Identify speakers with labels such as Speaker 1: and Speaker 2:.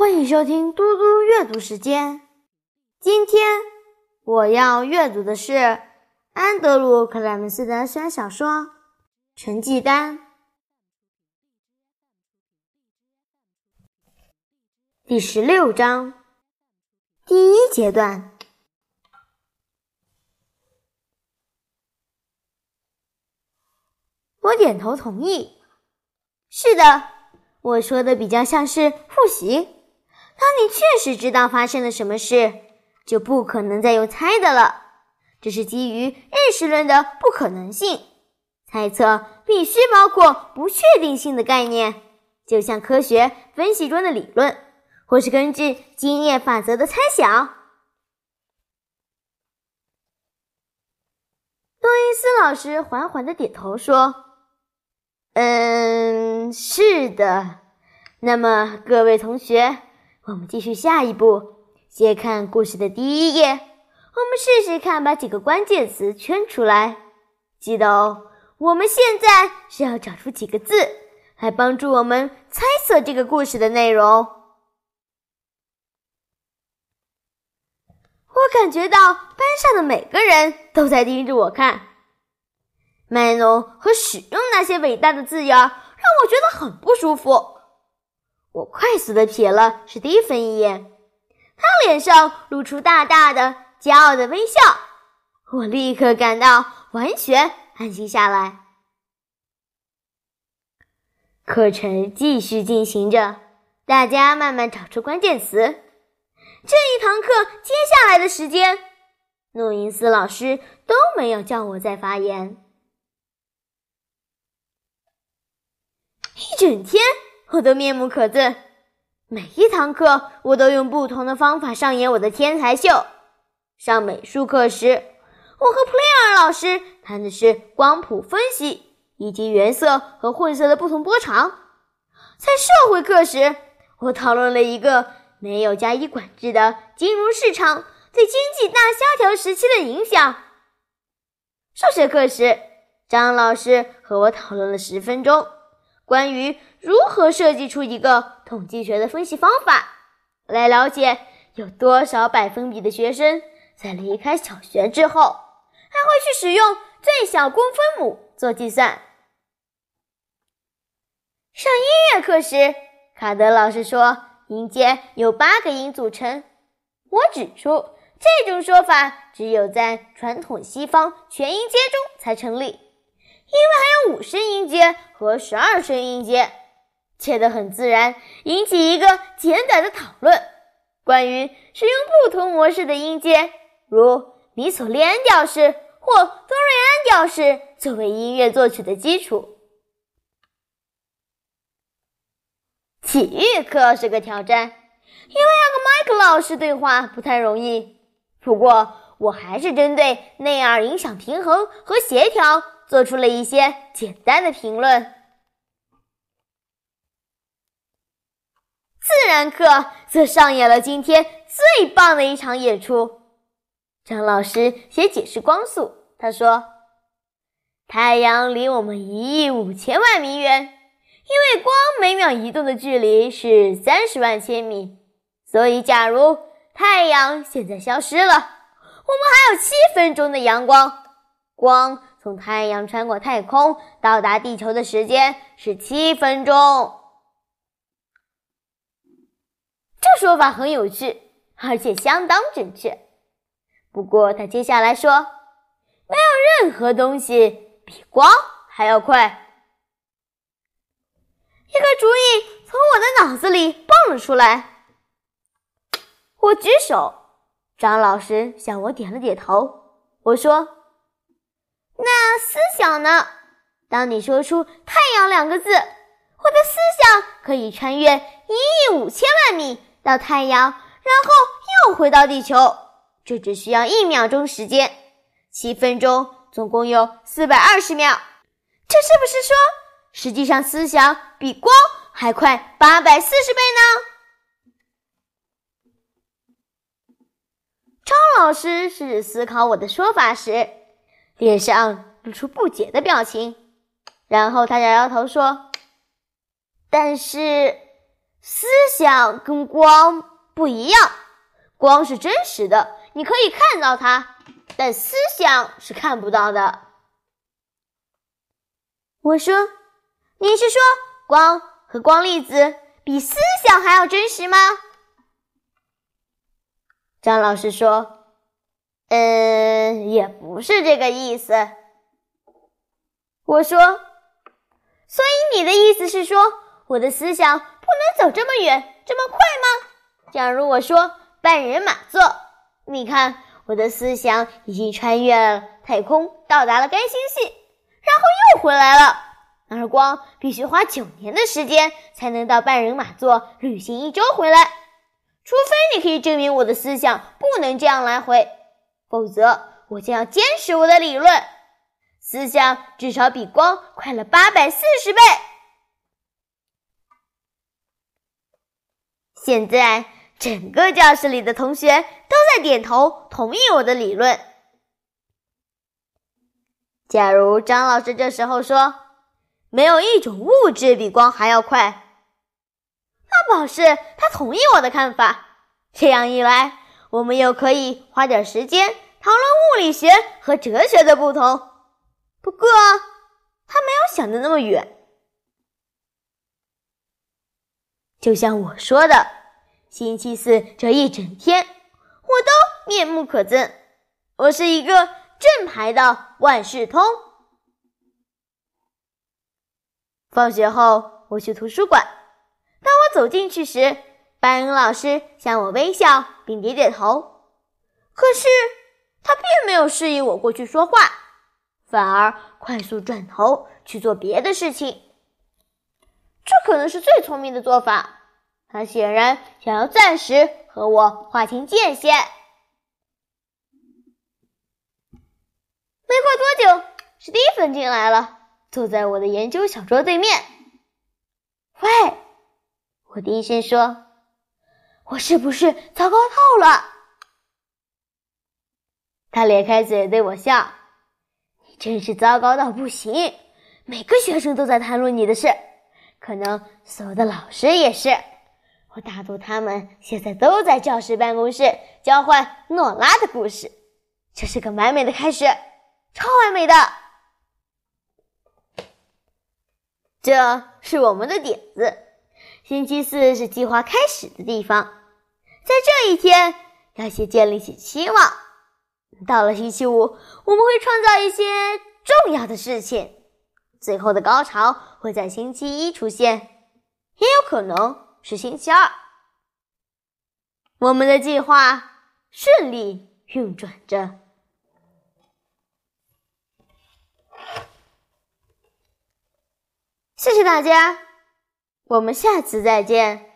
Speaker 1: 欢迎收听嘟嘟阅读时间。今天我要阅读的是安德鲁·克莱门斯的悬小说《成绩单》第十六章第一阶段。我点头同意。是的，我说的比较像是复习。当你确实知道发生了什么事，就不可能再用猜的了。这是基于认识论的不可能性。猜测必须包括不确定性的概念，就像科学分析中的理论，或是根据经验法则的猜想。诺伊斯老师缓缓的点头说：“嗯，是的。那么，各位同学。”我们继续下一步，先看故事的第一页。我们试试看，把几个关键词圈出来。记得哦，我们现在是要找出几个字来帮助我们猜测这个故事的内容。我感觉到班上的每个人都在盯着我看。卖弄和使用那些伟大的字眼，让我觉得很不舒服。我快速的瞥了史蒂芬一眼，他脸上露出大大的骄傲的微笑。我立刻感到完全安心下来。课程继续进行着，大家慢慢找出关键词。这一堂课接下来的时间，诺因斯老师都没有叫我再发言，一整天。我都面目可憎。每一堂课，我都用不同的方法上演我的天才秀。上美术课时，我和普雷尔老师谈的是光谱分析以及原色和混色的不同波长。在社会课时，我讨论了一个没有加以管制的金融市场对经济大萧条时期的影响。数学课时，张老师和我讨论了十分钟。关于如何设计出一个统计学的分析方法，来了解有多少百分比的学生在离开小学之后还会去使用最小公分母做计算。上音乐课时，卡德老师说音阶由八个音组成，我指出这种说法只有在传统西方全音阶中才成立。因为还有五声音阶和十二声音阶，切得很自然，引起一个简短的讨论，关于使用不同模式的音阶，如米索利安调式或多瑞安调式作为音乐作曲的基础。体育课是个挑战，因为要跟麦克老师对话不太容易。不过，我还是针对内耳影响平衡和协调。做出了一些简单的评论。自然课则上演了今天最棒的一场演出。张老师写解释光速，他说：“太阳离我们一亿五千万米远，因为光每秒移动的距离是三十万千米，所以假如太阳现在消失了，我们还有七分钟的阳光。光。”从太阳穿过太空到达地球的时间是七分钟。这说法很有趣，而且相当准确。不过他接下来说，没有任何东西比光还要快。一个主意从我的脑子里蹦了出来。我举手，张老师向我点了点头。我说。那思想呢？当你说出“太阳”两个字，我的思想可以穿越一亿五千万米到太阳，然后又回到地球。这只需要一秒钟时间，七分钟总共有四百二十秒。这是不是说，实际上思想比光还快八百四十倍呢？张老师是思考我的说法时。脸上露出不解的表情，然后他摇摇头说：“但是，思想跟光不一样，光是真实的，你可以看到它，但思想是看不到的。我说：“你是说光和光粒子比思想还要真实吗？”张老师说：“嗯，也不是这个意思。”我说：“所以你的意思是说，我的思想不能走这么远、这么快吗？假如我说半人马座，你看我的思想已经穿越了太空，到达了该星系，然后又回来了。而光必须花九年的时间才能到半人马座旅行一周回来。”除非你可以证明我的思想不能这样来回，否则我将要坚持我的理论：思想至少比光快了八百四十倍。现在，整个教室里的同学都在点头同意我的理论。假如张老师这时候说：“没有一种物质比光还要快。”那表示他同意我的看法。这样一来，我们又可以花点时间讨论物理学和哲学的不同。不过，他没有想的那么远。就像我说的，星期四这一整天，我都面目可憎。我是一个正牌的万事通。放学后，我去图书馆。当我走进去时，班恩老师向我微笑并点点头。可是他并没有示意我过去说话，反而快速转头去做别的事情。这可能是最聪明的做法。他显然想要暂时和我划清界限。没过多久，史蒂芬进来了，坐在我的研究小桌对面。喂。我低声说：“我是不是糟糕透了？”他咧开嘴对我笑：“你真是糟糕到不行！每个学生都在谈论你的事，可能所有的老师也是。我打赌他们现在都在教室办公室交换诺拉的故事。这是个完美的开始，超完美的！这是我们的点子。”星期四是计划开始的地方，在这一天要先建立起期望。到了星期五，我们会创造一些重要的事情，最后的高潮会在星期一出现，也有可能是星期二。我们的计划顺利运转着。谢谢大家。我们下次再见。